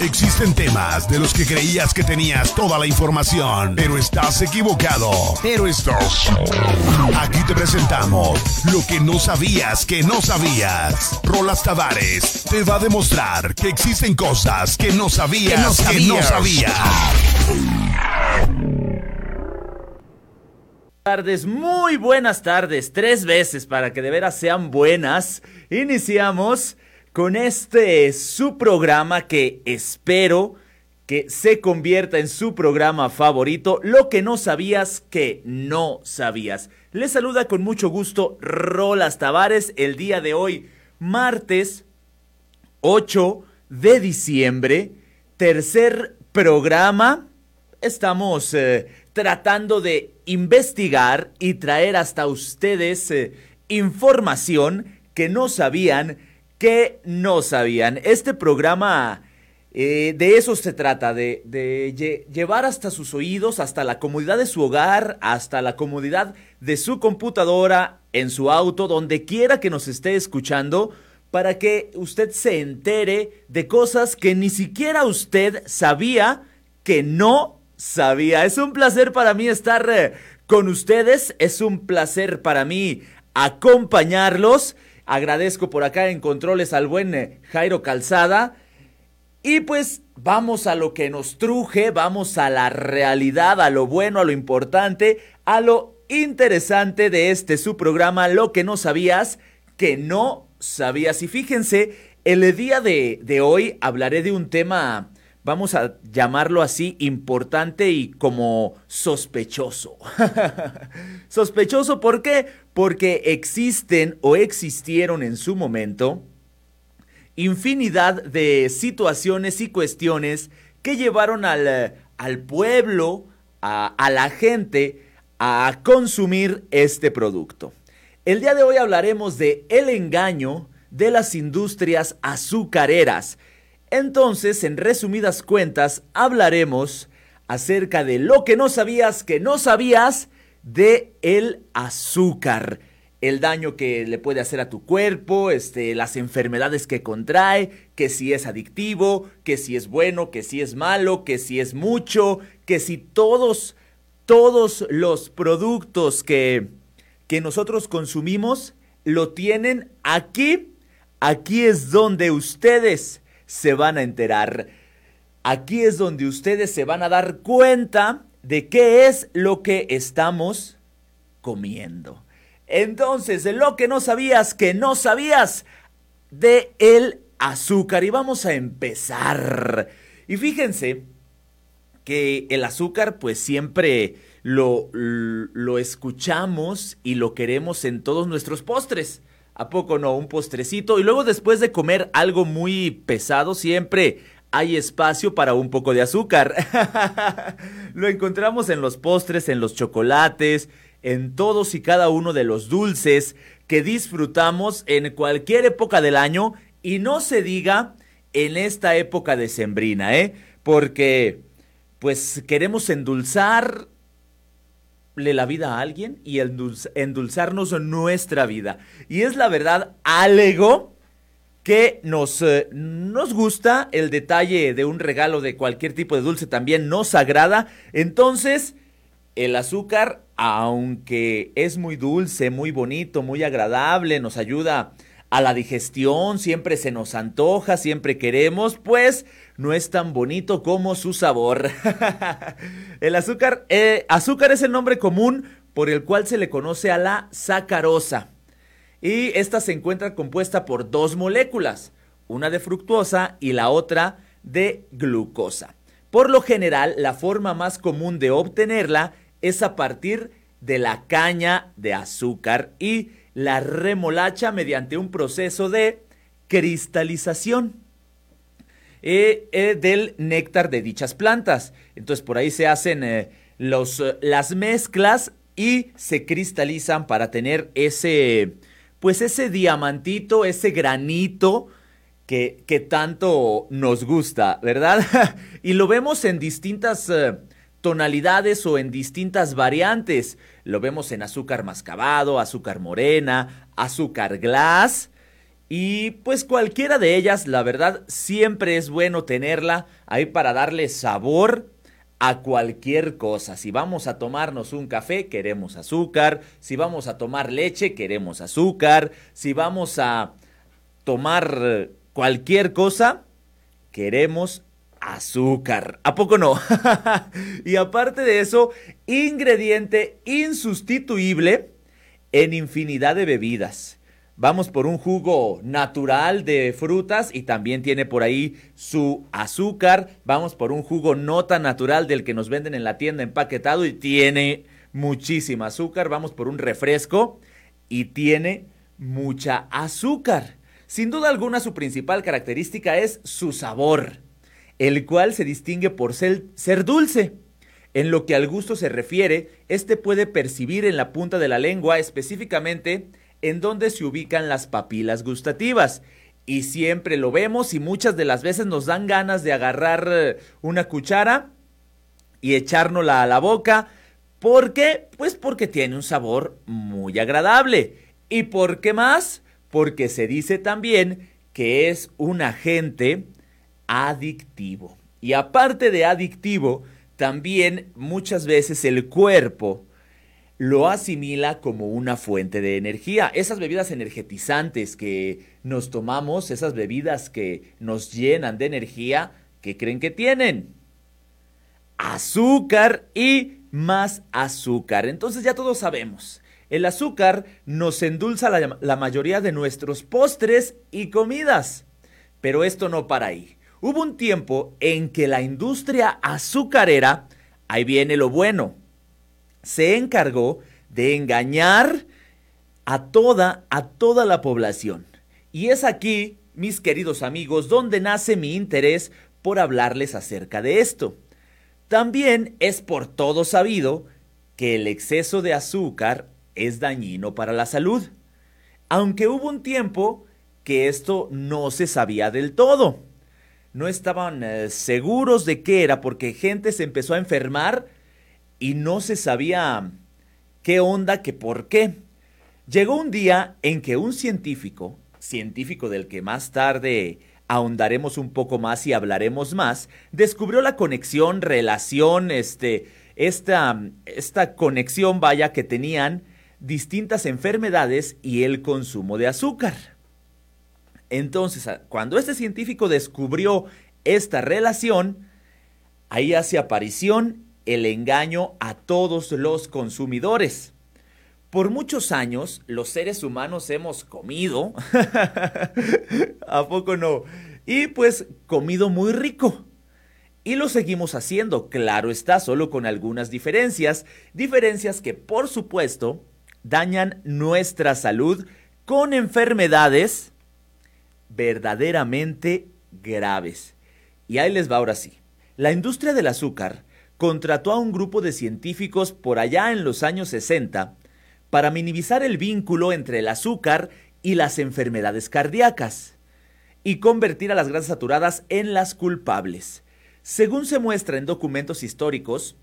Existen temas de los que creías que tenías toda la información, pero estás equivocado. Pero estás. Aquí te presentamos lo que no sabías que no sabías. Rolas Tavares te va a demostrar que existen cosas que no sabías que no sabías. tardes, muy buenas tardes, tres veces para que de veras sean buenas. Iniciamos con este su programa que espero que se convierta en su programa favorito, lo que no sabías que no sabías. Les saluda con mucho gusto Rolas Tavares el día de hoy, martes 8 de diciembre, tercer programa. Estamos eh, tratando de investigar y traer hasta ustedes eh, información que no sabían que no sabían. Este programa eh, de eso se trata, de, llevar hasta sus oídos, hasta la comodidad de su hogar, hasta la comodidad de su computadora, en su auto, donde quiera que nos esté escuchando, para que usted se entere de cosas que ni siquiera usted sabía que no sabía. Es un placer para mí estar eh, con ustedes, es un placer para mí acompañarlos Agradezco por acá en controles al buen eh, Jairo Calzada. Y pues vamos a lo que nos truje, vamos a la realidad, a lo bueno, a lo importante, a lo interesante de este su programa, lo que no sabías, que no sabías. Y fíjense, el día de, de hoy hablaré de un tema vamos a llamarlo así, importante y como sospechoso. sospechoso, ¿por qué? Porque existen o existieron en su momento infinidad de situaciones y cuestiones que llevaron al, al pueblo, a, a la gente, a consumir este producto. El día de hoy hablaremos de el engaño de las industrias azucareras entonces, en resumidas cuentas, hablaremos acerca de lo que no sabías que no sabías de el azúcar, el daño que le puede hacer a tu cuerpo, este, las enfermedades que contrae, que si es adictivo, que si es bueno, que si es malo, que si es mucho, que si todos, todos los productos que, que nosotros consumimos lo tienen aquí, aquí es donde ustedes se van a enterar. Aquí es donde ustedes se van a dar cuenta de qué es lo que estamos comiendo. Entonces, lo que no sabías, que no sabías de el azúcar. Y vamos a empezar. Y fíjense que el azúcar pues siempre lo, lo escuchamos y lo queremos en todos nuestros postres. ¿A poco no? Un postrecito. Y luego después de comer algo muy pesado, siempre hay espacio para un poco de azúcar. Lo encontramos en los postres, en los chocolates, en todos y cada uno de los dulces que disfrutamos en cualquier época del año y no se diga en esta época decembrina, ¿eh? Porque pues queremos endulzar la vida a alguien y endulzarnos nuestra vida. Y es la verdad algo que nos, eh, nos gusta, el detalle de un regalo de cualquier tipo de dulce también nos agrada. Entonces, el azúcar, aunque es muy dulce, muy bonito, muy agradable, nos ayuda a la digestión, siempre se nos antoja, siempre queremos, pues no es tan bonito como su sabor. el azúcar, eh, azúcar es el nombre común por el cual se le conoce a la sacarosa. Y esta se encuentra compuesta por dos moléculas, una de fructuosa y la otra de glucosa. Por lo general, la forma más común de obtenerla es a partir de la caña de azúcar y la remolacha mediante un proceso de cristalización eh, eh, del néctar de dichas plantas. Entonces por ahí se hacen eh, los, las mezclas y se cristalizan para tener ese, pues ese diamantito, ese granito que, que tanto nos gusta, ¿verdad? y lo vemos en distintas tonalidades o en distintas variantes. Lo vemos en azúcar mascabado, azúcar morena, azúcar glass Y pues cualquiera de ellas, la verdad, siempre es bueno tenerla ahí para darle sabor a cualquier cosa. Si vamos a tomarnos un café, queremos azúcar. Si vamos a tomar leche, queremos azúcar. Si vamos a tomar cualquier cosa, queremos azúcar. ¿A poco no? y aparte de eso, ingrediente insustituible en infinidad de bebidas. Vamos por un jugo natural de frutas y también tiene por ahí su azúcar. Vamos por un jugo no tan natural del que nos venden en la tienda empaquetado y tiene muchísima azúcar. Vamos por un refresco y tiene mucha azúcar. Sin duda alguna su principal característica es su sabor, el cual se distingue por ser, ser dulce. En lo que al gusto se refiere, este puede percibir en la punta de la lengua específicamente en donde se ubican las papilas gustativas. Y siempre lo vemos y muchas de las veces nos dan ganas de agarrar eh, una cuchara y echárnosla a la boca. ¿Por qué? Pues porque tiene un sabor muy agradable. ¿Y por qué más? Porque se dice también que es un agente adictivo. Y aparte de adictivo, también muchas veces el cuerpo lo asimila como una fuente de energía. Esas bebidas energetizantes que nos tomamos, esas bebidas que nos llenan de energía, ¿qué creen que tienen? Azúcar y más azúcar. Entonces ya todos sabemos. El azúcar nos endulza la, la, mayoría de nuestros postres y comidas. Pero esto no para ahí. Hubo un tiempo en que la industria azucarera, ahí viene lo bueno, se encargó de engañar a toda, a toda la población. Y es aquí, mis queridos amigos, donde nace mi interés por hablarles acerca de esto. También es por todo sabido que el exceso de azúcar es dañino para la salud. Aunque hubo un tiempo que esto no se sabía del todo. No estaban eh, seguros de qué era porque gente se empezó a enfermar y no se sabía qué onda, que por qué. Llegó un día en que un científico, científico del que más tarde ahondaremos un poco más y hablaremos más, descubrió la conexión, relación, este, esta, esta conexión, vaya, que tenían distintas enfermedades y el consumo de azúcar. Entonces, cuando este científico descubrió esta relación, ahí hace aparición el engaño a todos los consumidores. Por muchos años los seres humanos hemos comido, ¿a poco no? Y pues comido muy rico. Y lo seguimos haciendo, claro está, solo con algunas diferencias, diferencias que por supuesto dañan nuestra salud con enfermedades verdaderamente graves. Y ahí les va ahora sí. La industria del azúcar contrató a un grupo de científicos por allá en los años 60 para minimizar el vínculo entre el azúcar y las enfermedades cardíacas y convertir a las grasas saturadas en las culpables. Según se muestra en documentos históricos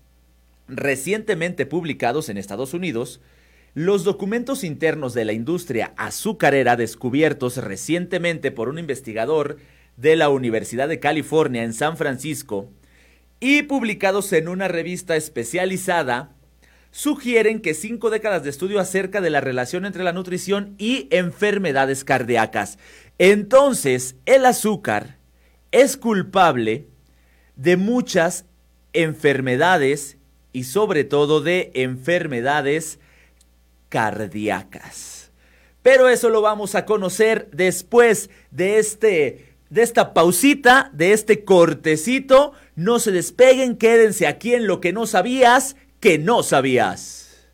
recientemente publicados en Estados Unidos, los documentos internos de la industria azucarera descubiertos recientemente por un investigador de la Universidad de California en San Francisco y publicados en una revista especializada, sugieren que cinco décadas de estudio acerca de la relación entre la nutrición y enfermedades cardíacas. Entonces, el azúcar es culpable de muchas enfermedades y sobre todo de enfermedades cardíacas. Pero eso lo vamos a conocer después de este de esta pausita, de este cortecito. No se despeguen, quédense aquí en lo que no sabías, que no sabías.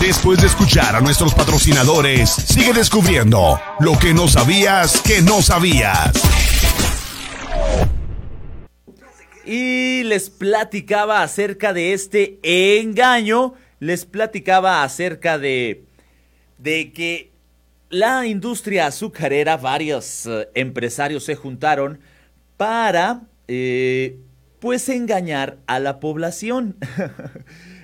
Después de escuchar a nuestros patrocinadores, sigue descubriendo lo que no sabías, que no sabías. Y les platicaba acerca de este engaño, les platicaba acerca de, de que la industria azucarera, varios eh, empresarios se juntaron para, eh, pues, engañar a la población.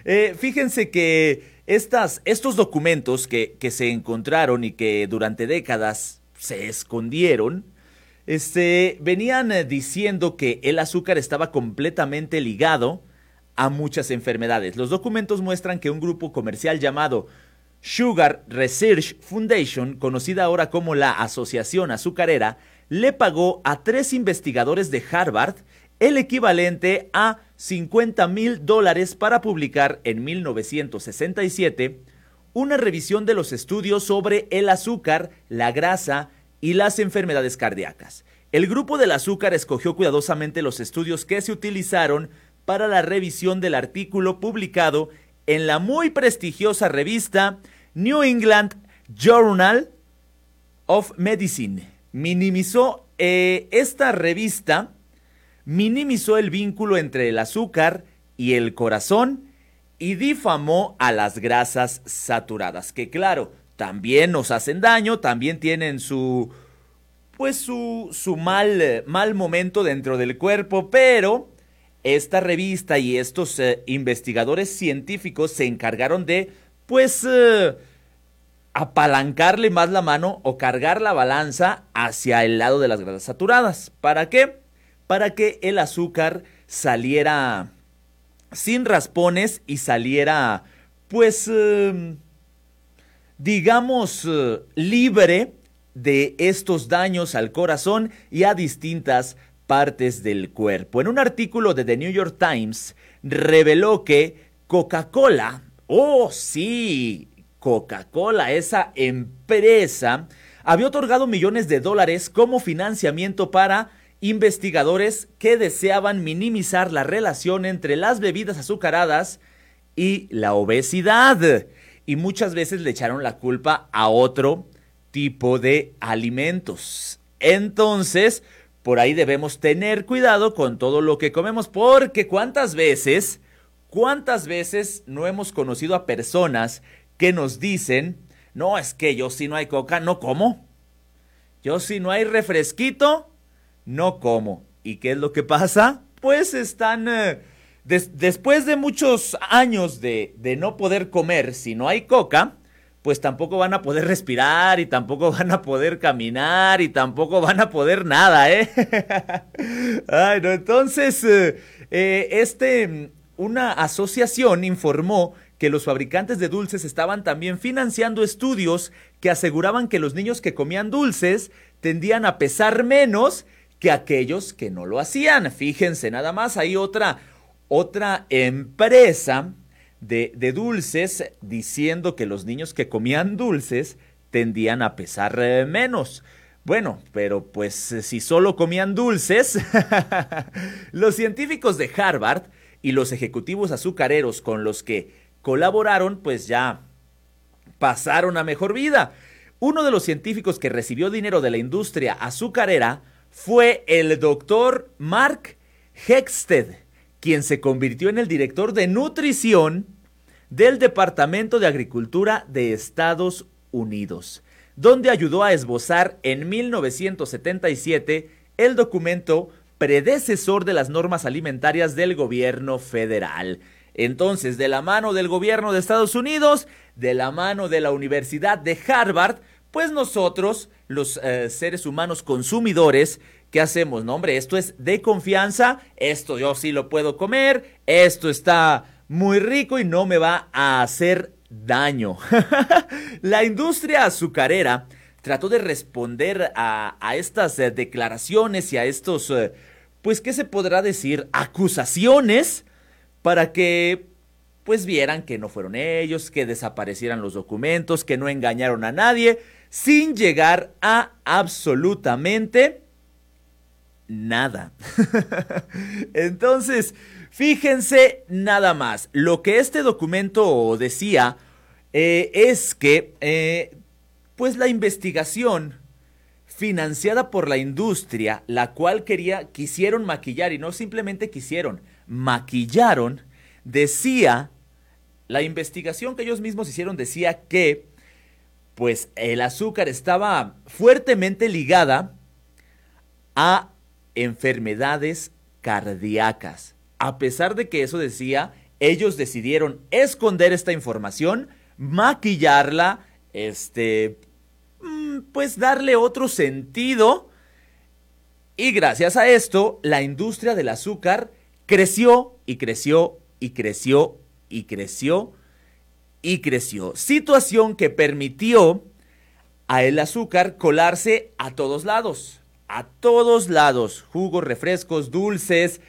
Eh, fíjense que Estas, estos documentos que, que se encontraron y que durante décadas se escondieron, este, venían eh, diciendo que el azúcar estaba completamente ligado a muchas enfermedades. Los documentos muestran que un grupo comercial llamado Sugar Research Foundation, conocida ahora como la Asociación Azucarera, le pagó a tres investigadores de Harvard el equivalente a 50 mil dólares para publicar en 1967 una revisión de los estudios sobre el azúcar, la grasa y las enfermedades cardíacas. El grupo del azúcar escogió cuidadosamente los estudios que se utilizaron para la revisión del artículo publicado en la muy prestigiosa revista New England Journal of Medicine. Minimizó eh, esta revista, minimizó el vínculo entre el azúcar y el corazón y difamó a las grasas saturadas, que claro, también nos hacen daño, también tienen su pues su, su mal, mal momento dentro del cuerpo, pero esta revista y estos eh, investigadores científicos se encargaron de pues eh, apalancarle más la mano o cargar la balanza hacia el lado de las grasas saturadas. ¿Para qué? Para que el azúcar saliera sin raspones y saliera pues eh, digamos, eh, libre de estos daños al corazón y a distintas partes del cuerpo. En un artículo de The New York Times reveló que Coca-Cola, oh sí, Coca-Cola, esa empresa, había otorgado millones de dólares como financiamiento para investigadores que deseaban minimizar la relación entre las bebidas azucaradas y la obesidad y muchas veces le echaron la culpa a otro tipo de alimentos. Entonces, por ahí debemos tener cuidado con todo lo que comemos porque cuántas veces, cuántas veces no hemos conocido a personas que nos dicen, no, es que yo si no hay coca, no como. Yo si no hay refresquito, no como. ¿Y qué es lo que pasa? Pues están... Eh, después de muchos años de, de no poder comer si no hay coca, pues tampoco van a poder respirar y tampoco van a poder caminar y tampoco van a poder nada, ¿eh? Ay, no, entonces, eh, eh, este, una asociación informó que los fabricantes de dulces estaban también financiando estudios que aseguraban que los niños que comían dulces tendían a pesar menos que aquellos que no lo hacían. Fíjense, nada más hay otra, otra empresa de, de, dulces diciendo que los niños que comían dulces tendían a pesar eh, menos. Bueno, pero pues eh, si solo comían dulces, los científicos de Harvard y los ejecutivos azucareros con los que colaboraron, pues ya pasaron a mejor vida. Uno de los científicos que recibió dinero de la industria azucarera fue el doctor Mark Hexted, quien se convirtió en el director de nutrición del Departamento de Agricultura de Estados Unidos, donde ayudó a esbozar en 1977 el documento predecesor de las normas alimentarias del gobierno federal. Entonces, de la mano del gobierno de Estados Unidos, de la mano de la Universidad de Harvard, pues nosotros, los eh, seres humanos consumidores, ¿qué hacemos? No, hombre, esto es de confianza, esto yo sí lo puedo comer, esto está muy rico y no me va a hacer daño. la industria azucarera trató de responder a, estas eh, declaraciones y a estos, eh, pues, ¿qué se podrá decir? Acusaciones para que pues vieran que no fueron ellos, que desaparecieran los documentos, que no engañaron a nadie, sin llegar a absolutamente nada. Entonces, fíjense nada más, lo que este documento decía eh, es que, eh, pues la investigación financiada por la industria, la cual quería, quisieron maquillar y no simplemente quisieron, maquillaron, decía, la investigación que ellos mismos hicieron decía que, pues el azúcar estaba fuertemente ligada a enfermedades cardíacas. A pesar de que eso decía, ellos decidieron esconder esta información maquillarla, este, mm, pues darle otro sentido. Y gracias a esto, la industria del azúcar creció y creció y creció y creció y creció. Situación que permitió a el azúcar colarse a todos lados. A todos lados. Jugos, refrescos, dulces.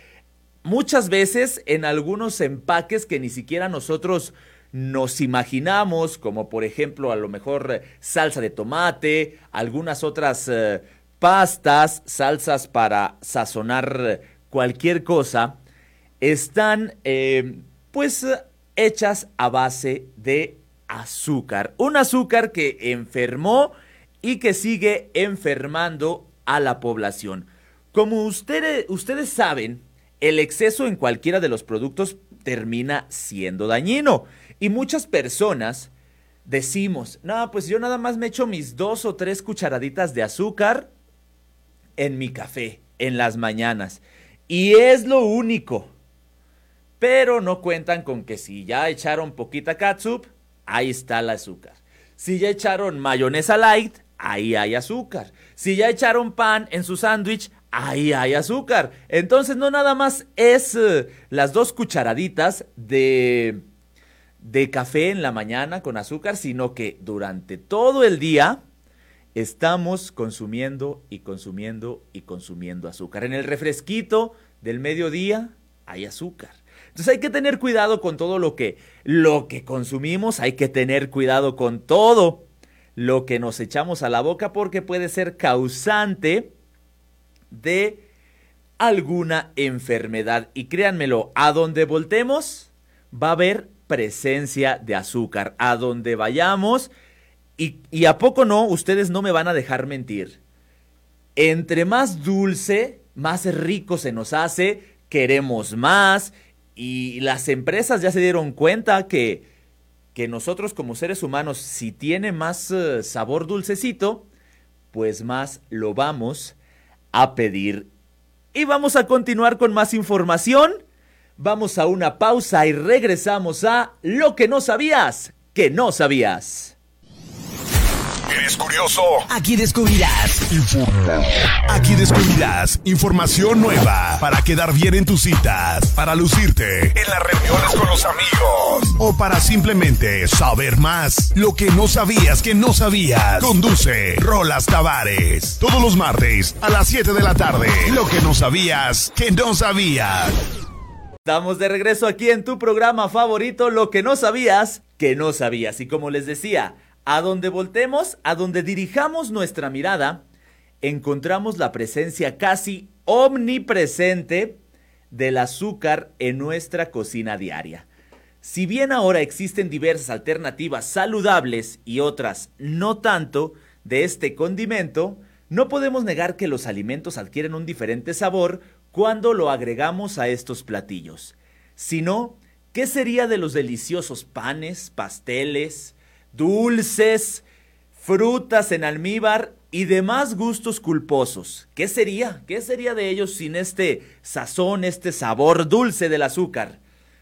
Muchas veces en algunos empaques que ni siquiera nosotros nos imaginamos, como por ejemplo a lo mejor eh, salsa de tomate, algunas otras eh, pastas, salsas para sazonar cualquier cosa, están eh, pues hechas a base de azúcar. Un azúcar que enfermó y que sigue enfermando a la población. Como ustedes, ustedes saben, el exceso en cualquiera de los productos termina siendo dañino. Y muchas personas decimos, no, pues yo nada más me echo mis dos o tres cucharaditas de azúcar en mi café en las mañanas. Y es lo único. Pero no cuentan con que si ya echaron poquita catsup, ahí está el azúcar. Si ya echaron mayonesa light, ahí hay azúcar. Si ya echaron pan en su sándwich, ahí hay azúcar. Entonces no nada más es eh, las dos cucharaditas de, de café en la mañana con azúcar, sino que durante todo el día estamos consumiendo y consumiendo y consumiendo azúcar. En el refresquito del mediodía hay azúcar. Entonces hay que tener cuidado con todo lo que, lo que consumimos, hay que tener cuidado con todo lo que nos echamos a la boca porque puede ser causante de alguna enfermedad. Y créanmelo, a donde voltemos va a haber presencia de azúcar. A donde vayamos, y, y a poco no, ustedes no me van a dejar mentir. Entre más dulce, más rico se nos hace, queremos más y las empresas ya se dieron cuenta que, que nosotros como seres humanos, si tiene más eh, sabor dulcecito, pues más lo vamos a pedir. Y vamos a continuar con más información. Vamos a una pausa y regresamos a lo que no sabías, que no sabías. ¿Eres curioso? Aquí descubrirás. Aquí descubrirás información nueva para quedar bien en tus citas, para lucirte en las reuniones con los amigos o para simplemente saber más. Lo que no sabías que no sabías. Conduce Rolas Tavares. Todos los martes a las 7 de la tarde. Lo que no sabías que no sabías. Estamos de regreso aquí en tu programa favorito, Lo que no sabías que no sabías. Y como les decía, a donde voltemos, a donde dirijamos nuestra mirada, encontramos la presencia casi omnipresente del azúcar en nuestra cocina diaria. Si bien ahora existen diversas alternativas saludables y otras no tanto de este condimento, no podemos negar que los alimentos adquieren un diferente sabor cuando lo agregamos a estos platillos. Si no, ¿qué sería de los deliciosos panes, pasteles, dulces, frutas en almíbar y demás gustos culposos. ¿Qué sería? ¿Qué sería de ellos sin este sazón, este sabor dulce del azúcar?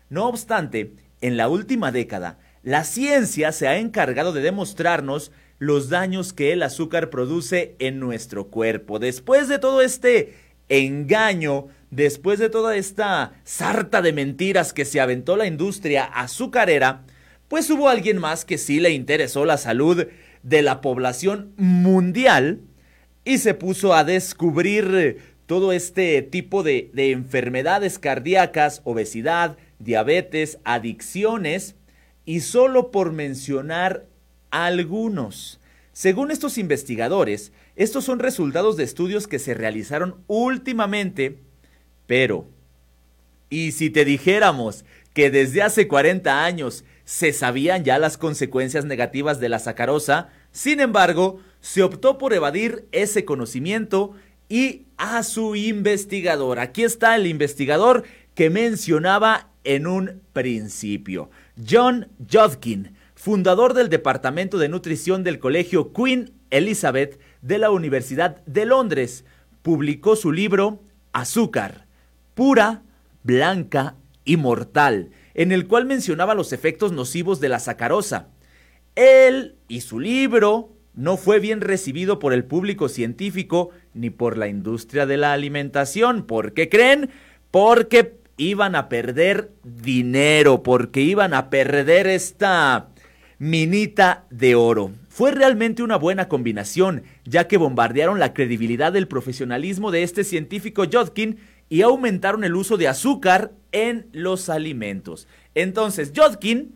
No obstante, en la última década, la ciencia se ha encargado de demostrarnos los daños que el azúcar produce en nuestro cuerpo. Después de todo este engaño, después de toda esta sarta de mentiras que se aventó la industria azucarera, pues hubo alguien más que sí le interesó la salud de la población mundial y se puso a descubrir todo este tipo de, de enfermedades cardíacas, obesidad, diabetes, adicciones, y solo por mencionar algunos. Según estos investigadores, estos son resultados de estudios que se realizaron últimamente, pero, ¿y si te dijéramos que desde hace 40 años se sabían ya las consecuencias negativas de la sacarosa, sin embargo, se optó por evadir ese conocimiento y a su investigador. Aquí está el investigador que mencionaba en un principio, John Jodkin, fundador del Departamento de Nutrición del Colegio Queen Elizabeth de la Universidad de Londres, publicó su libro Azúcar, pura, blanca y mortal, en el cual mencionaba los efectos nocivos de la sacarosa. Él y su libro no fue bien recibido por el público científico ni por la industria de la alimentación. ¿Por qué creen? Porque iban a perder dinero, porque iban a perder esta minita de oro. Fue realmente una buena combinación, ya que bombardearon la credibilidad del profesionalismo de este científico Jodkin y aumentaron el uso de azúcar en los alimentos. Entonces, Jodkin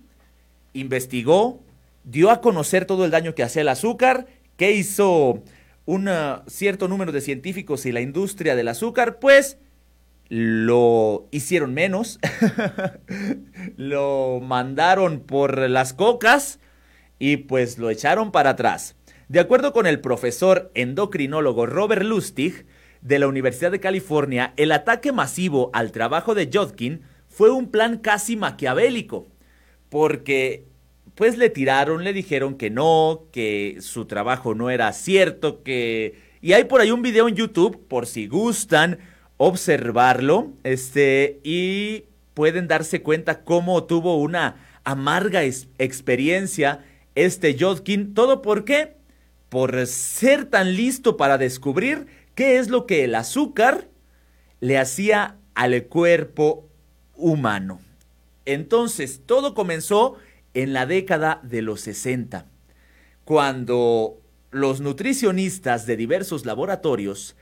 investigó, dio a conocer todo el daño que hacía el azúcar, que hizo un cierto número de científicos y la industria del azúcar, pues lo hicieron menos, lo mandaron por las cocas y pues lo echaron para atrás. De acuerdo con el profesor endocrinólogo Robert Lustig de la Universidad de California, el ataque masivo al trabajo de Jodkin fue un plan casi maquiavélico, porque pues le tiraron, le dijeron que no, que su trabajo no era cierto, que... Y hay por ahí un video en YouTube, por si gustan observarlo, este, y pueden darse cuenta cómo tuvo una amarga experiencia este Jodkin. ¿Todo por qué? Por ser tan listo para descubrir qué es lo que el azúcar le hacía al cuerpo humano. Entonces, todo comenzó en la década de los 60, cuando los nutricionistas de diversos laboratorios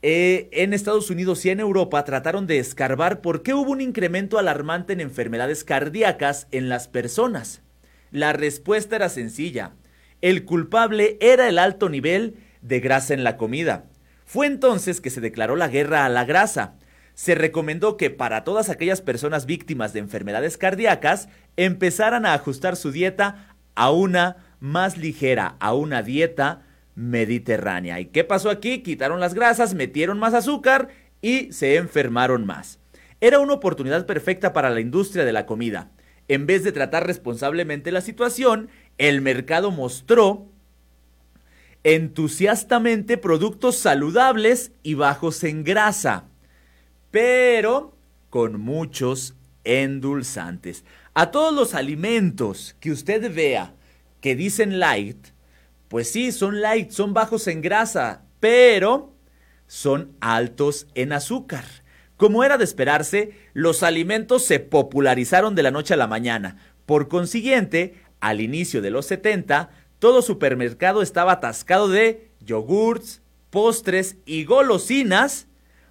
eh, en Estados Unidos y en Europa trataron de escarbar por qué hubo un incremento alarmante en enfermedades cardíacas en las personas. La respuesta era sencilla. El culpable era el alto nivel de grasa en la comida. Fue entonces que se declaró la guerra a la grasa se recomendó que para todas aquellas personas víctimas de enfermedades cardíacas empezaran a ajustar su dieta a una más ligera, a una dieta mediterránea. ¿Y qué pasó aquí? Quitaron las grasas, metieron más azúcar y se enfermaron más. Era una oportunidad perfecta para la industria de la comida. En vez de tratar responsablemente la situación, el mercado mostró entusiastamente productos saludables y bajos en grasa pero con muchos endulzantes. A todos los alimentos que usted vea que dicen light, pues sí, son light, son bajos en grasa, pero son altos en azúcar. Como era de esperarse, los alimentos se popularizaron de la noche a la mañana. Por consiguiente, al inicio de los 70, todo supermercado estaba atascado de yogurts, postres y golosinas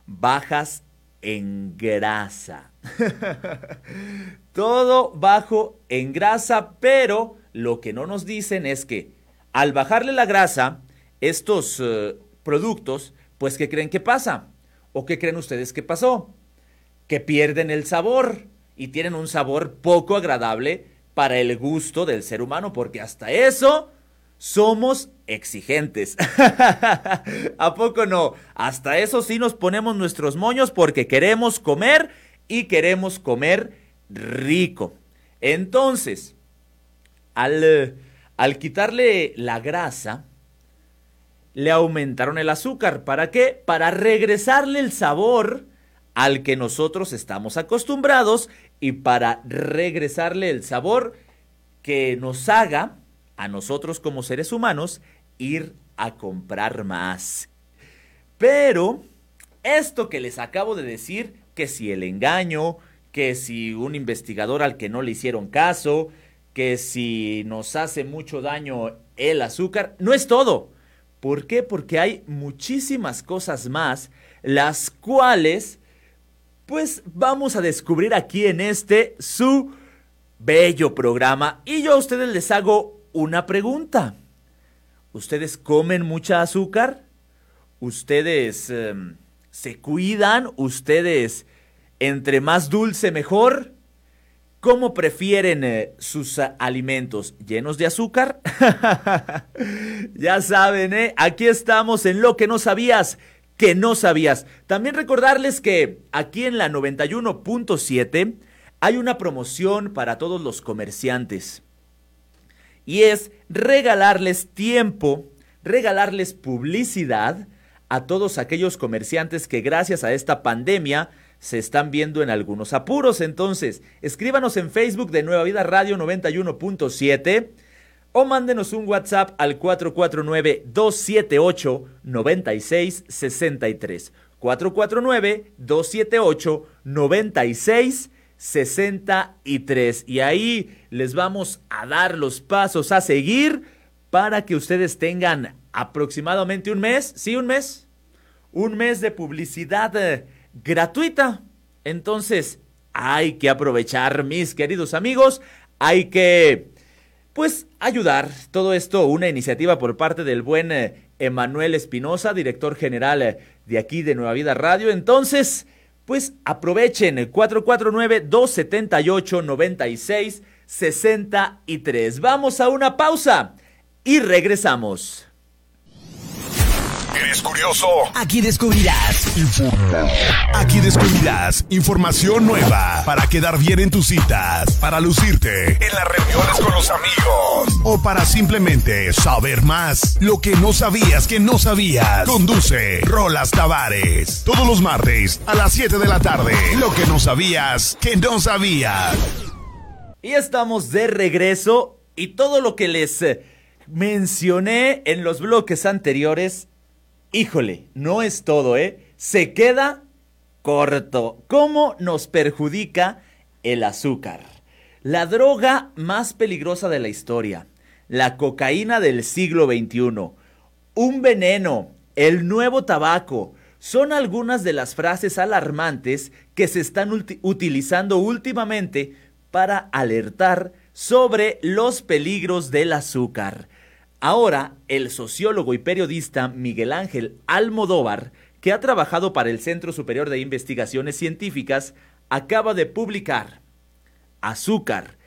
bajas en grasa. Todo bajo en grasa, pero lo que no nos dicen es que al bajarle la grasa, estos eh, productos, pues ¿qué creen que pasa? ¿O qué creen ustedes que pasó? Que pierden el sabor y tienen un sabor poco agradable para el gusto del ser humano, porque hasta eso somos exigentes. ¿A poco no? Hasta eso sí nos ponemos nuestros moños porque queremos comer y queremos comer rico. Entonces, al, al quitarle la grasa, le aumentaron el azúcar. ¿Para qué? Para regresarle el sabor al que nosotros estamos acostumbrados y para regresarle el sabor que nos haga a nosotros como seres humanos ir a comprar más. Pero esto que les acabo de decir, que si el engaño, que si un investigador al que no le hicieron caso, que si nos hace mucho daño el azúcar, no es todo. ¿Por qué? Porque hay muchísimas cosas más, las cuales, pues vamos a descubrir aquí en este su bello programa. Y yo a ustedes les hago una pregunta. ¿Ustedes comen mucha azúcar? ¿Ustedes em, se cuidan? ¿Ustedes entre más dulce mejor? ¿Cómo prefieren eh, sus alimentos? ¿Llenos de azúcar? ya saben, ¿eh? Aquí estamos en lo que no sabías, que no sabías. También recordarles que aquí en la 91.7 hay una promoción para todos los comerciantes y es regalarles tiempo, regalarles publicidad a todos aquellos comerciantes que gracias a esta pandemia se están viendo en algunos apuros. Entonces, escríbanos en Facebook de Nueva Vida Radio 91.7. o mándenos un WhatsApp al 449-278-9663. 449-278-9663. Y ahí les vamos a dar los pasos a seguir para que ustedes tengan aproximadamente un mes, sí, un mes, un mes de publicidad eh, gratuita. Entonces, hay que aprovechar, mis queridos amigos, hay que, pues, ayudar. Todo esto, una iniciativa por parte del buen eh, Emanuel Espinosa, director general eh, de aquí de Nueva Vida Radio. Entonces, pues aprovechen el 449-278-9663. Vamos a una pausa y regresamos. ¿Eres curioso? Aquí descubrirás. Aquí descubrirás información nueva para quedar bien en tus citas, para lucirte en las reuniones con los amigos o para simplemente saber más. Lo que no sabías que no sabías. Conduce Rolas Tavares. Todos los martes a las 7 de la tarde. Lo que no sabías que no sabías. Y estamos de regreso y todo lo que les eh, mencioné en los bloques anteriores híjole, no es todo, ¿eh? Se queda corto. ¿Cómo nos perjudica el azúcar? La droga más peligrosa de la historia, la cocaína del siglo XXI, un veneno, el nuevo tabaco, son algunas de las frases alarmantes que se están utilizando últimamente para alertar sobre los peligros del azúcar. Ahora, el sociólogo y periodista Miguel Ángel Almodóvar, que ha trabajado para el Centro Superior de Investigaciones Científicas, acaba de publicar Azúcar,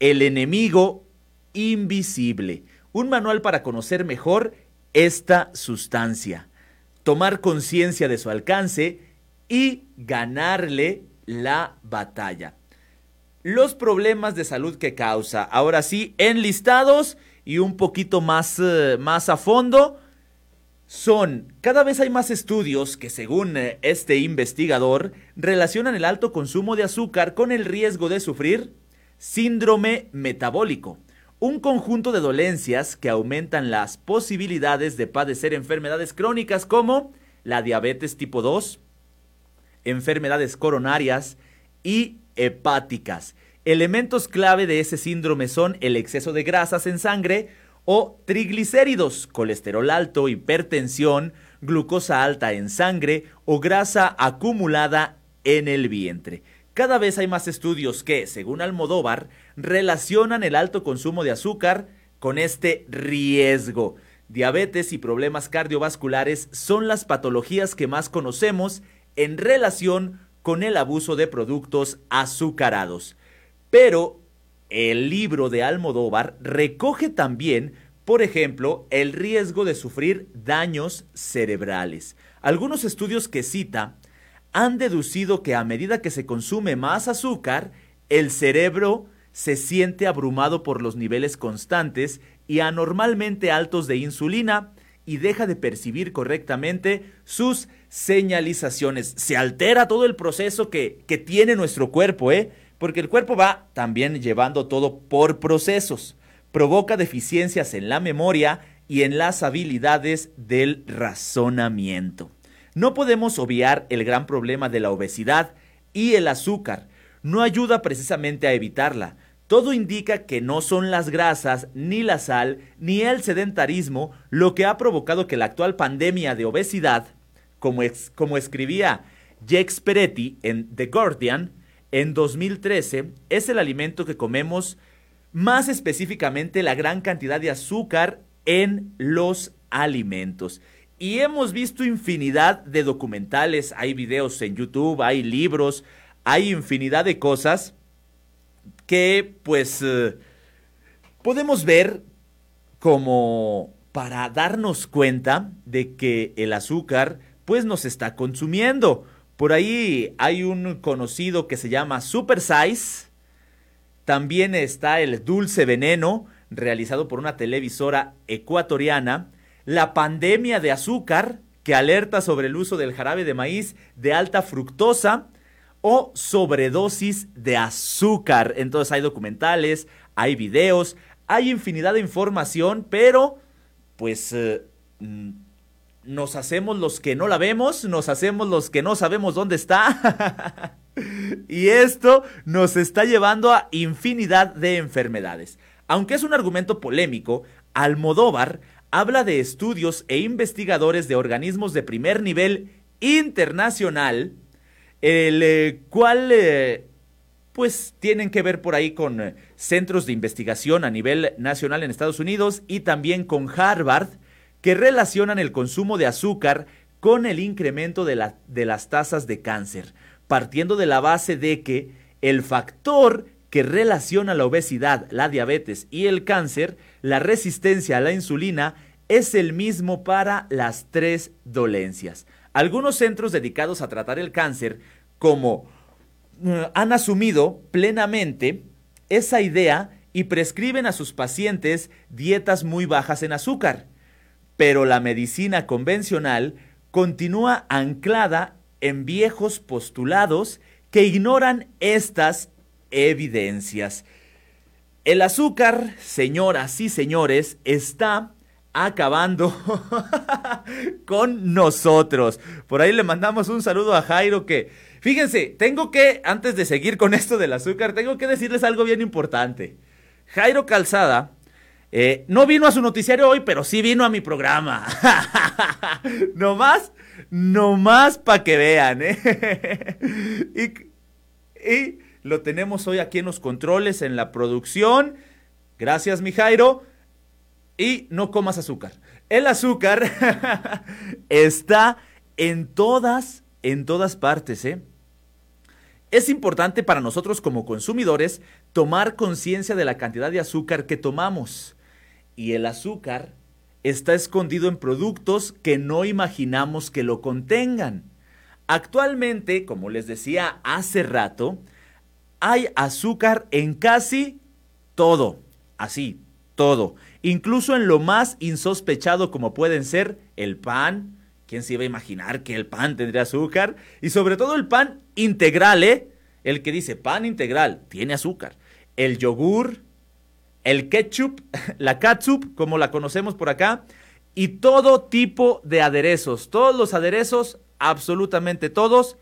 el enemigo invisible, un manual para conocer mejor esta sustancia, tomar conciencia de su alcance y ganarle la batalla. Los problemas de salud que causa, ahora sí, enlistados y un poquito más, eh, más a fondo son, cada vez hay más estudios que según eh, este investigador relacionan el alto consumo de azúcar con el riesgo de sufrir síndrome metabólico, un conjunto de dolencias que aumentan las posibilidades de padecer enfermedades crónicas como la diabetes tipo 2, enfermedades coronarias y hepáticas. Elementos clave de ese síndrome son el exceso de grasas en sangre o triglicéridos, colesterol alto, hipertensión, glucosa alta en sangre o grasa acumulada en el vientre. Cada vez hay más estudios que, según Almodóvar, relacionan el alto consumo de azúcar con este riesgo. Diabetes y problemas cardiovasculares son las patologías que más conocemos en relación con el abuso de productos azucarados. Pero el libro de Almodóvar recoge también, por ejemplo, el riesgo de sufrir daños cerebrales. Algunos estudios que cita han deducido que a medida que se consume más azúcar, el cerebro se siente abrumado por los niveles constantes y anormalmente altos de insulina y deja de percibir correctamente sus señalizaciones. Se altera todo el proceso que, que tiene nuestro cuerpo, ¿eh? Porque el cuerpo va también llevando todo por procesos. Provoca deficiencias en la memoria y en las habilidades del razonamiento. No podemos obviar el gran problema de la obesidad y el azúcar. No ayuda precisamente a evitarla. Todo indica que no son las grasas, ni la sal, ni el sedentarismo lo que ha provocado que la actual pandemia de obesidad, como, escribía Jex Peretti en The Guardian, en 2013 es el alimento que comemos, más específicamente la gran cantidad de azúcar en los alimentos. Y hemos visto infinidad de documentales, hay videos en YouTube, hay libros, hay infinidad de cosas que pues eh, podemos ver como para darnos cuenta de que el azúcar pues nos está consumiendo. Por ahí hay un conocido que se llama Super Size. También está el Dulce Veneno, realizado por una televisora ecuatoriana. La pandemia de azúcar, que alerta sobre el uso del jarabe de maíz de alta fructosa o sobredosis de azúcar. Entonces hay documentales, hay videos, hay infinidad de información, pero pues eh, mm, nos hacemos los que no la vemos, nos hacemos los que no sabemos dónde está. y esto nos está llevando a infinidad de enfermedades. Aunque es un argumento polémico, Almodóvar habla de estudios e investigadores de organismos de primer nivel internacional, el eh, cual eh, pues tienen que ver por ahí con eh, centros de investigación a nivel nacional en Estados Unidos y también con Harvard, que relacionan el consumo de azúcar con el incremento de, las tasas de cáncer, partiendo de la base de que el factor que relaciona la obesidad, la diabetes y el cáncer, la resistencia a la insulina, es el mismo para las tres dolencias. Algunos centros dedicados a tratar el cáncer, como eh, han asumido plenamente esa idea y prescriben a sus pacientes dietas muy bajas en azúcar. Pero la medicina convencional continúa anclada en viejos postulados que ignoran estas evidencias. El azúcar, señoras y señores, está acabando con nosotros. Por ahí le mandamos un saludo a Jairo que, fíjense, tengo que, antes de seguir con esto del azúcar, tengo que decirles algo bien importante. Jairo Calzada eh, no vino a su noticiario hoy, pero sí vino a mi programa. no más, no más para que vean. ¿eh? y, lo tenemos hoy aquí en los controles, en la producción. Gracias, mi Jairo y no comas azúcar. El azúcar está en todas, en todas partes, ¿eh? Es importante para nosotros como consumidores tomar conciencia de la cantidad de azúcar que tomamos. Y el azúcar está escondido en productos que no imaginamos que lo contengan. Actualmente, como les decía hace rato, hay azúcar en casi todo. Así, todo incluso en lo más insospechado como pueden ser el pan. ¿Quién se iba a imaginar que el pan tendría azúcar? Y sobre todo el pan integral, ¿eh? El que dice pan integral tiene azúcar. El yogur, el ketchup, la catsup, como la conocemos por acá, y todo tipo de aderezos. Todos los aderezos, absolutamente todos,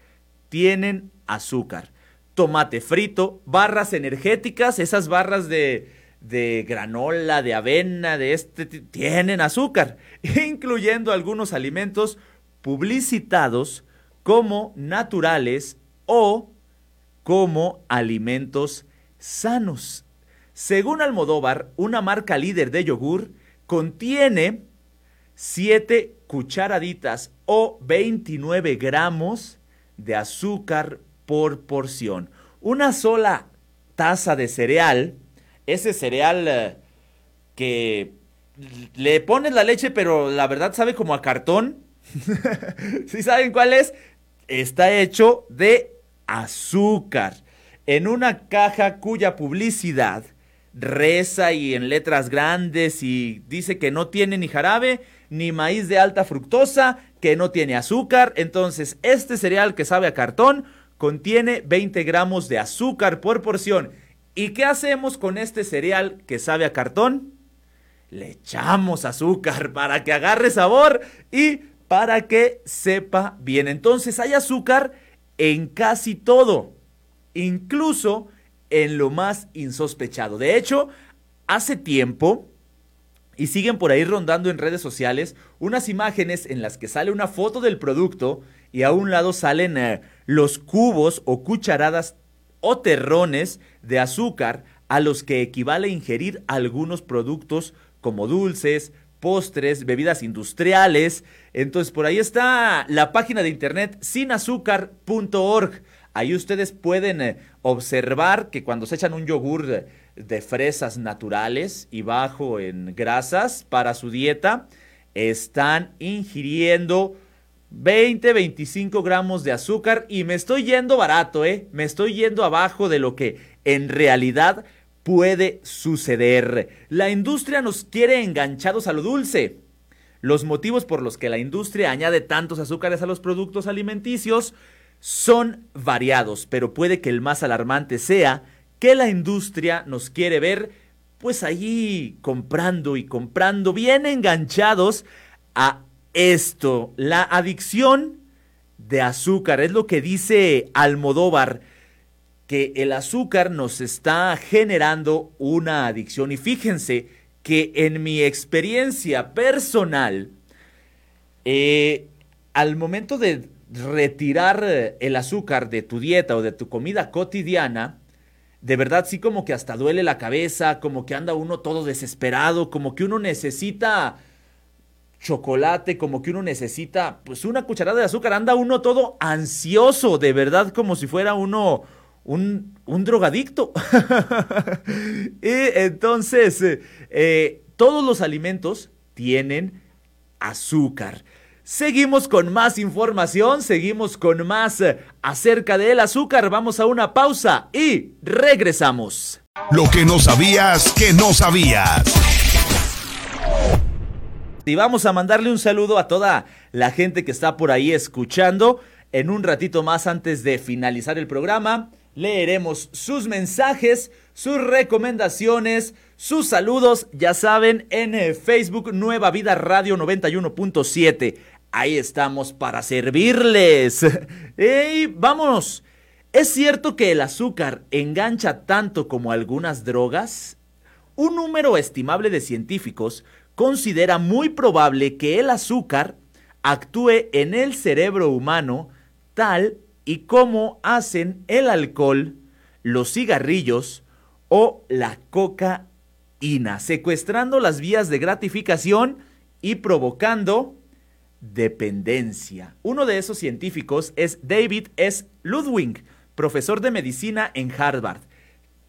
tienen azúcar. Tomate frito, barras energéticas, esas barras de, de granola, de avena, de este, tienen azúcar, incluyendo algunos alimentos publicitados como naturales o como alimentos sanos. Según Almodóvar, una marca líder de yogur contiene 7 cucharaditas o 29 gramos de azúcar por porción. Una sola taza de cereal ese cereal eh, que le pones la leche, pero la verdad sabe como a cartón. ¿Sí saben cuál es? Está hecho de azúcar. En una caja cuya publicidad reza y en letras grandes y dice que no tiene ni jarabe ni maíz de alta fructosa, que no tiene azúcar. Entonces, este cereal que sabe a cartón contiene 20 gramos de azúcar por porción ¿Y qué hacemos con este cereal que sabe a cartón? Le echamos azúcar para que agarre sabor y para que sepa bien. Entonces hay azúcar en casi todo, incluso en lo más insospechado. De hecho, hace tiempo, y siguen por ahí rondando en redes sociales, unas imágenes en las que sale una foto del producto y a un lado salen eh, los cubos o cucharadas o terrones de azúcar a los que equivale ingerir algunos productos como dulces, postres, bebidas industriales. Entonces por ahí está la página de internet sinazúcar.org. Ahí ustedes pueden eh, observar que cuando se echan un yogur de, fresas naturales y bajo en grasas para su dieta, están ingiriendo 20, 25 gramos de azúcar y me estoy yendo barato, ¿eh? Me estoy yendo abajo de lo que en realidad puede suceder. La industria nos quiere enganchados a lo dulce. Los motivos por los que la industria añade tantos azúcares a los productos alimenticios son variados, pero puede que el más alarmante sea que la industria nos quiere ver pues allí comprando y comprando, bien enganchados a esto, la adicción de azúcar. Es lo que dice Almodóvar, que el azúcar nos está generando una adicción. Y fíjense que en mi experiencia personal, eh, al momento de retirar eh, el azúcar de tu dieta o de tu comida cotidiana, de verdad sí como que hasta duele la cabeza, como que anda uno todo desesperado, como que uno necesita chocolate, como que uno necesita pues una cucharada de azúcar, anda uno todo ansioso, de verdad como si fuera uno un, un drogadicto. y entonces, eh, eh, todos los alimentos tienen azúcar. Seguimos con más información, seguimos con más eh, acerca del azúcar. Vamos a una pausa y regresamos. Lo que no sabías que no sabías. Y vamos a mandarle un saludo a toda la gente que está por ahí escuchando. En un ratito más antes de finalizar el programa, leeremos sus mensajes, sus recomendaciones, sus saludos, ya saben, en eh, Facebook Nueva Vida Radio 91.7. Ahí estamos para servirles. ¡Ey, vámonos! ¿Es cierto que el azúcar engancha tanto como algunas drogas? Un número estimable de científicos considera muy probable que el azúcar actúe en el cerebro humano tal y como hacen el alcohol, los cigarrillos o la cocaína, secuestrando las vías de gratificación y provocando dependencia. Uno de esos científicos es David S. Ludwig, profesor de medicina en Harvard.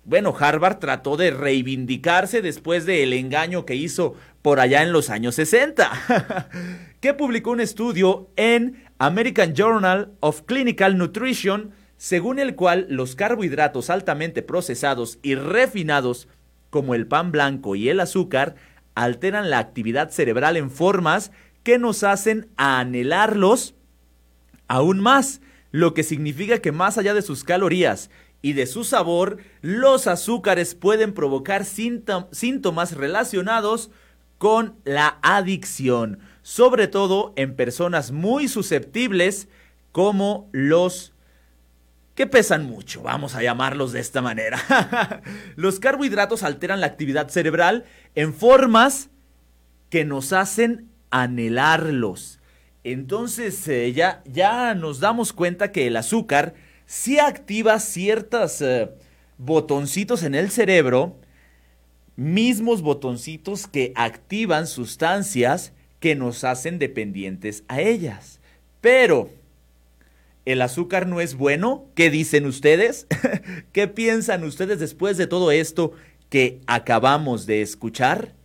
Bueno, Harvard trató de reivindicarse después del engaño que hizo por allá en los años 60, que publicó un estudio en American Journal of Clinical Nutrition, según el cual los carbohidratos altamente procesados y refinados, como el pan blanco y el azúcar, alteran la actividad cerebral en formas que nos hacen anhelarlos aún más, lo que significa que más allá de sus calorías y de su sabor, los azúcares pueden provocar síntomas relacionados con la adicción, sobre todo en personas muy susceptibles como los que pesan mucho, vamos a llamarlos de esta manera. los carbohidratos alteran la actividad cerebral en formas que nos hacen anhelarlos. Entonces eh, ya, ya, nos damos cuenta que el azúcar sí activa ciertos eh, botoncitos en el cerebro, mismos botoncitos que activan sustancias que nos hacen dependientes a ellas. Pero, ¿el azúcar no es bueno? ¿Qué dicen ustedes? ¿Qué piensan ustedes después de todo esto que acabamos de escuchar?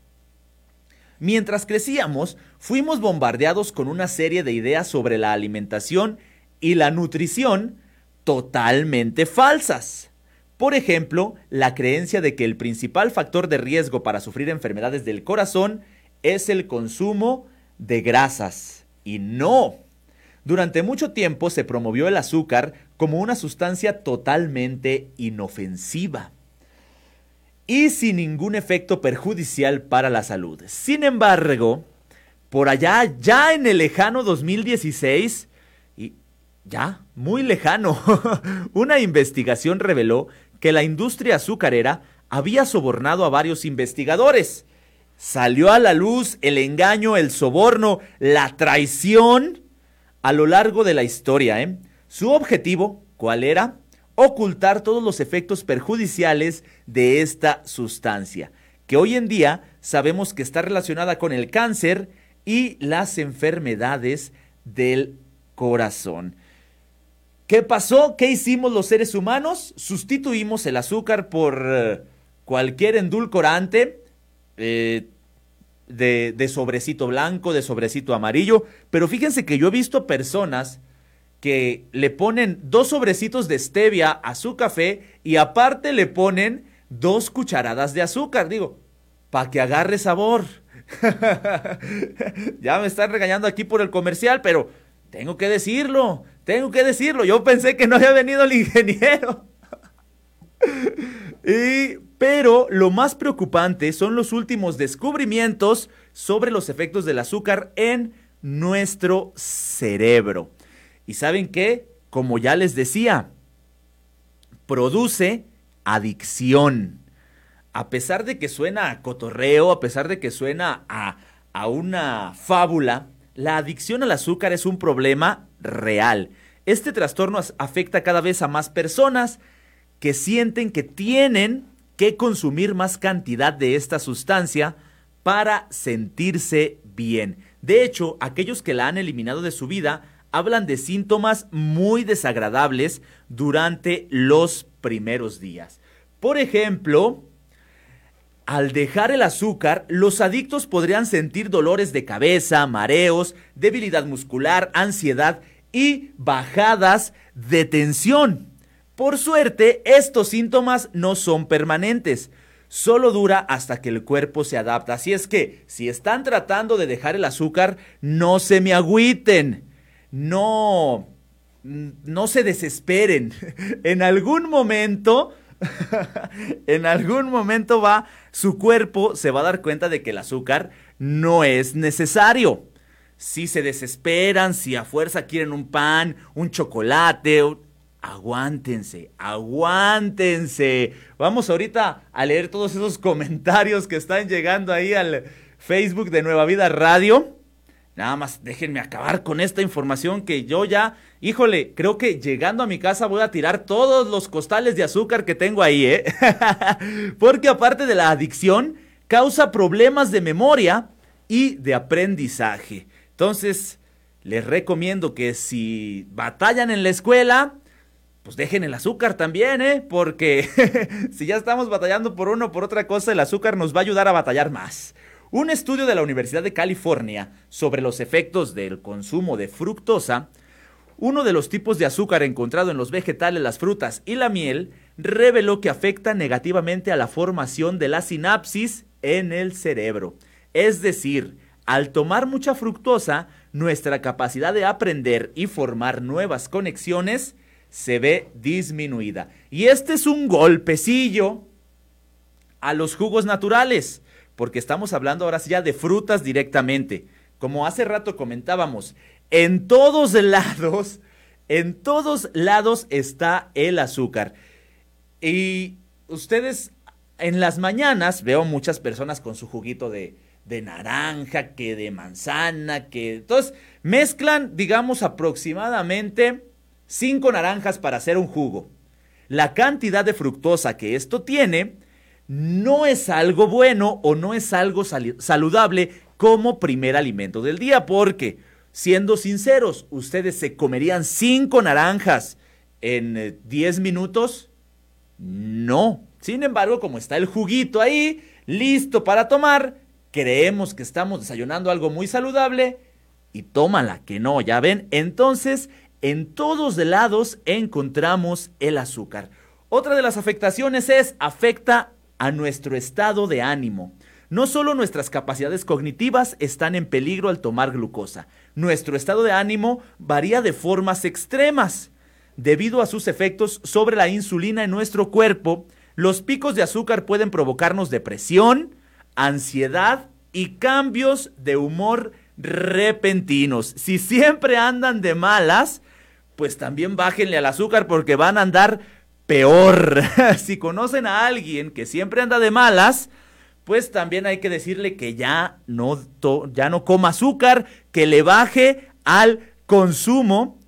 Mientras crecíamos, fuimos bombardeados con una serie de ideas sobre la alimentación y la nutrición totalmente falsas. Por ejemplo, la creencia de que el principal factor de riesgo para sufrir enfermedades del corazón es el consumo de grasas. Y no. Durante mucho tiempo se promovió el azúcar como una sustancia totalmente inofensiva y sin ningún efecto perjudicial para la salud. Sin embargo, por allá, ya en el lejano 2016, y ya, muy lejano, una investigación reveló que la industria azucarera había sobornado a varios investigadores. Salió a la luz el engaño, el soborno, la traición a lo largo de la historia. ¿eh? Su objetivo, ¿cuál era? Ocultar todos los efectos perjudiciales de esta sustancia, que hoy en día sabemos que está relacionada con el cáncer y las enfermedades del corazón. ¿Qué pasó? ¿Qué hicimos los seres humanos? Sustituimos el azúcar por eh, cualquier endulcorante eh, de, de sobrecito blanco, de sobrecito amarillo, pero fíjense que yo he visto personas que le ponen dos sobrecitos de stevia a su café y aparte le ponen dos cucharadas de azúcar. Digo, para que agarre sabor. ya me están regañando aquí por el comercial, pero tengo que decirlo, tengo que decirlo. Yo pensé que no había venido el ingeniero. y Pero lo más preocupante son los últimos descubrimientos sobre los efectos del azúcar en nuestro cerebro. ¿Y saben qué? Como ya les decía, produce adicción. A pesar de que suena a cotorreo, a pesar de que suena a, a una fábula, la adicción al azúcar es un problema real. Este trastorno afecta cada vez a más personas que sienten que tienen que consumir más cantidad de esta sustancia para sentirse bien. De hecho, aquellos que la han eliminado de su vida hablan de síntomas muy desagradables durante los primeros días. Por ejemplo, al dejar el azúcar, los adictos podrían sentir dolores de cabeza, mareos, debilidad muscular, ansiedad y bajadas de tensión. Por suerte, estos síntomas no son permanentes. Solo dura hasta que el cuerpo se adapta. Así es que, si están tratando de dejar el azúcar, no se me agüiten. No, no se desesperen. en algún momento, en algún momento va, su cuerpo se va a dar cuenta de que el azúcar no es necesario si se desesperan, si a fuerza quieren un pan, un chocolate, aguántense, aguántense. Vamos ahorita a leer todos esos comentarios que están llegando ahí al Facebook de Nueva Vida Radio. Nada más déjenme acabar con esta información que yo ya, híjole, creo que llegando a mi casa voy a tirar todos los costales de azúcar que tengo ahí, ¿eh? Porque aparte de la adicción, causa problemas de memoria y de aprendizaje. Entonces, les recomiendo que si batallan en la escuela, pues dejen el azúcar también, ¿eh? Porque si ya estamos batallando por uno o por otra cosa, el azúcar nos va a ayudar a batallar más. Un estudio de la Universidad de California sobre los efectos del consumo de fructosa, uno de los tipos de azúcar encontrado en los vegetales, las frutas y la miel, reveló que afecta negativamente a la formación de la sinapsis en el cerebro. Es decir, al tomar mucha fructosa, nuestra capacidad de aprender y formar nuevas conexiones se ve disminuida. Y este es un golpecillo a los jugos naturales, porque estamos hablando ahora ya de frutas directamente. Como hace rato comentábamos, en todos lados, en todos lados está el azúcar. Y ustedes en las mañanas veo muchas personas con su juguito de, de naranja, que de manzana, que... Entonces, mezclan, digamos, aproximadamente 5 naranjas para hacer un jugo. La cantidad de fructosa que esto tiene no es algo bueno o no es algo saludable como primer alimento del día, porque, siendo sinceros, ustedes se comerían 5 naranjas en 10 eh, minutos. No. Sin embargo, como está el juguito ahí, listo para tomar, creemos que estamos desayunando algo muy saludable y tómala, que no, ya ven. Entonces, en todos lados encontramos el azúcar. Otra de las afectaciones es afecta a nuestro estado de ánimo. No solo nuestras capacidades cognitivas están en peligro al tomar glucosa, nuestro estado de ánimo varía de formas extremas. Debido a sus efectos sobre la insulina en nuestro cuerpo, los picos de azúcar pueden provocarnos depresión, ansiedad y cambios de humor repentinos. Si siempre andan de malas, pues también bájenle al azúcar porque van a andar peor. si conocen a alguien que siempre anda de malas, pues también hay que decirle que ya no, ya no coma azúcar, que le baje al consumo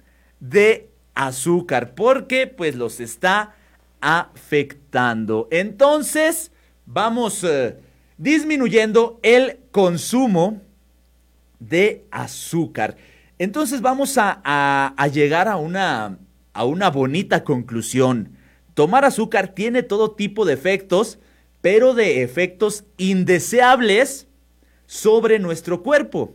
de azúcar, porque pues los está afectando. Entonces, vamos eh, disminuyendo el consumo de azúcar. Entonces vamos a, llegar a una, a una bonita conclusión. Tomar azúcar tiene todo tipo de efectos, pero de efectos indeseables sobre nuestro cuerpo.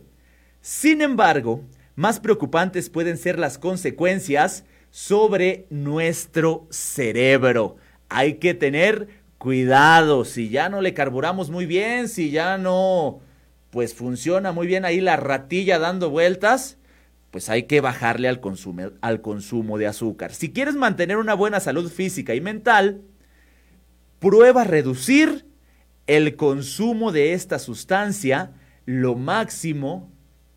Sin embargo, más preocupantes pueden ser las consecuencias sobre nuestro cerebro. Hay que tener cuidado, si ya no le carburamos muy bien, si ya no, pues funciona muy bien ahí la ratilla dando vueltas, pues hay que bajarle al consumo, al consumo de azúcar. Si quieres mantener una buena salud física y mental, prueba reducir el consumo de esta sustancia lo máximo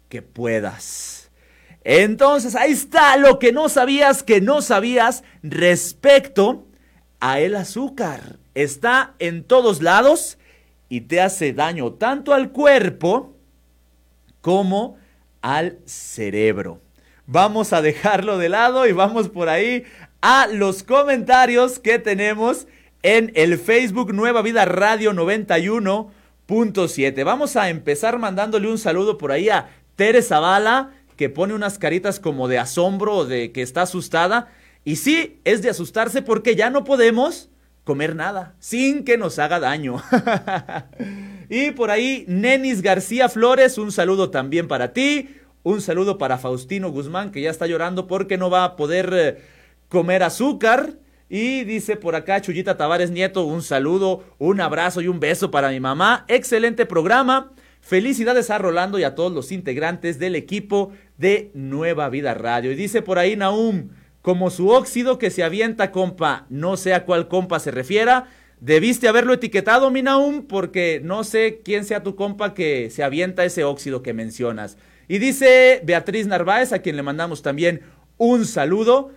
que puedas. Entonces, ahí está lo que no sabías, que no sabías respecto a el azúcar. Está en todos lados y te hace daño tanto al cuerpo como al cerebro. Vamos a dejarlo de lado y vamos por ahí a los comentarios que tenemos en el Facebook Nueva Vida Radio 91.7. Vamos a empezar mandándole un saludo por ahí a Tere Zavala, que pone unas caritas como de asombro de que está asustada. Y sí, es de asustarse porque ya no podemos comer nada sin que nos haga daño. y por ahí, Nenis García Flores, un saludo también para ti. Un saludo para Faustino Guzmán, que ya está llorando porque no va a poder eh, comer azúcar. Y dice por acá Chuyita Tavares Nieto, un saludo, un abrazo y un beso para mi mamá. Excelente programa. Felicidades a Rolando y a todos los integrantes del equipo de Nueva Vida Radio. Y dice por ahí Naum, como su óxido que se avienta, compa, no sé a cuál compa se refiera. Debiste haberlo etiquetado, mi Naum, porque no sé quién sea tu compa que se avienta ese óxido que mencionas. Y dice Beatriz Narváez, a quien le mandamos también un saludo.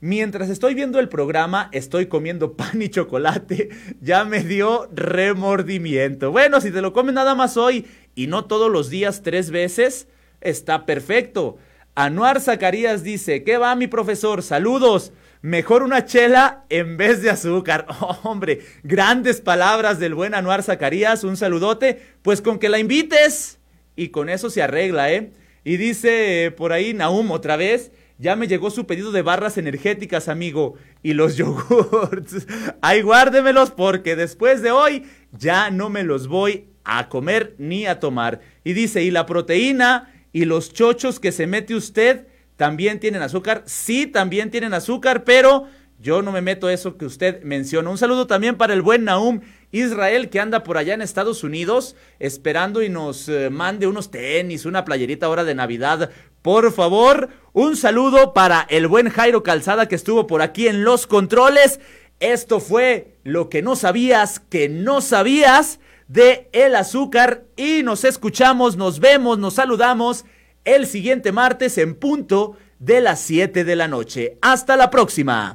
Mientras estoy viendo el programa, estoy comiendo pan y chocolate. Ya me dio remordimiento. Bueno, si te lo comes nada más hoy y no todos los días tres veces, está perfecto. Anuar Zacarías dice, ¿qué va mi profesor? Saludos. Mejor una chela en vez de azúcar. Oh, hombre, grandes palabras del buen Anuar Zacarías. Un saludote. Pues con que la invites. Y con eso se arregla, ¿eh? Y dice por ahí Naum otra vez. Ya me llegó su pedido de barras energéticas, amigo. Y los yogurts. Ay, guárdemelos porque después de hoy ya no me los voy a comer ni a tomar. Y dice, ¿y la proteína? y los chochos que se mete usted también tienen azúcar. Sí, también tienen azúcar, pero yo no me meto eso que usted menciona. Un saludo también para el buen Naum Israel que anda por allá en Estados Unidos esperando y nos eh, mande unos tenis, una playerita ahora de Navidad. Por favor, un saludo para el buen Jairo Calzada que estuvo por aquí en los controles. Esto fue lo que no sabías, que no sabías de el azúcar y nos escuchamos, nos vemos, nos saludamos el siguiente martes en punto de las 7 de la noche. Hasta la próxima.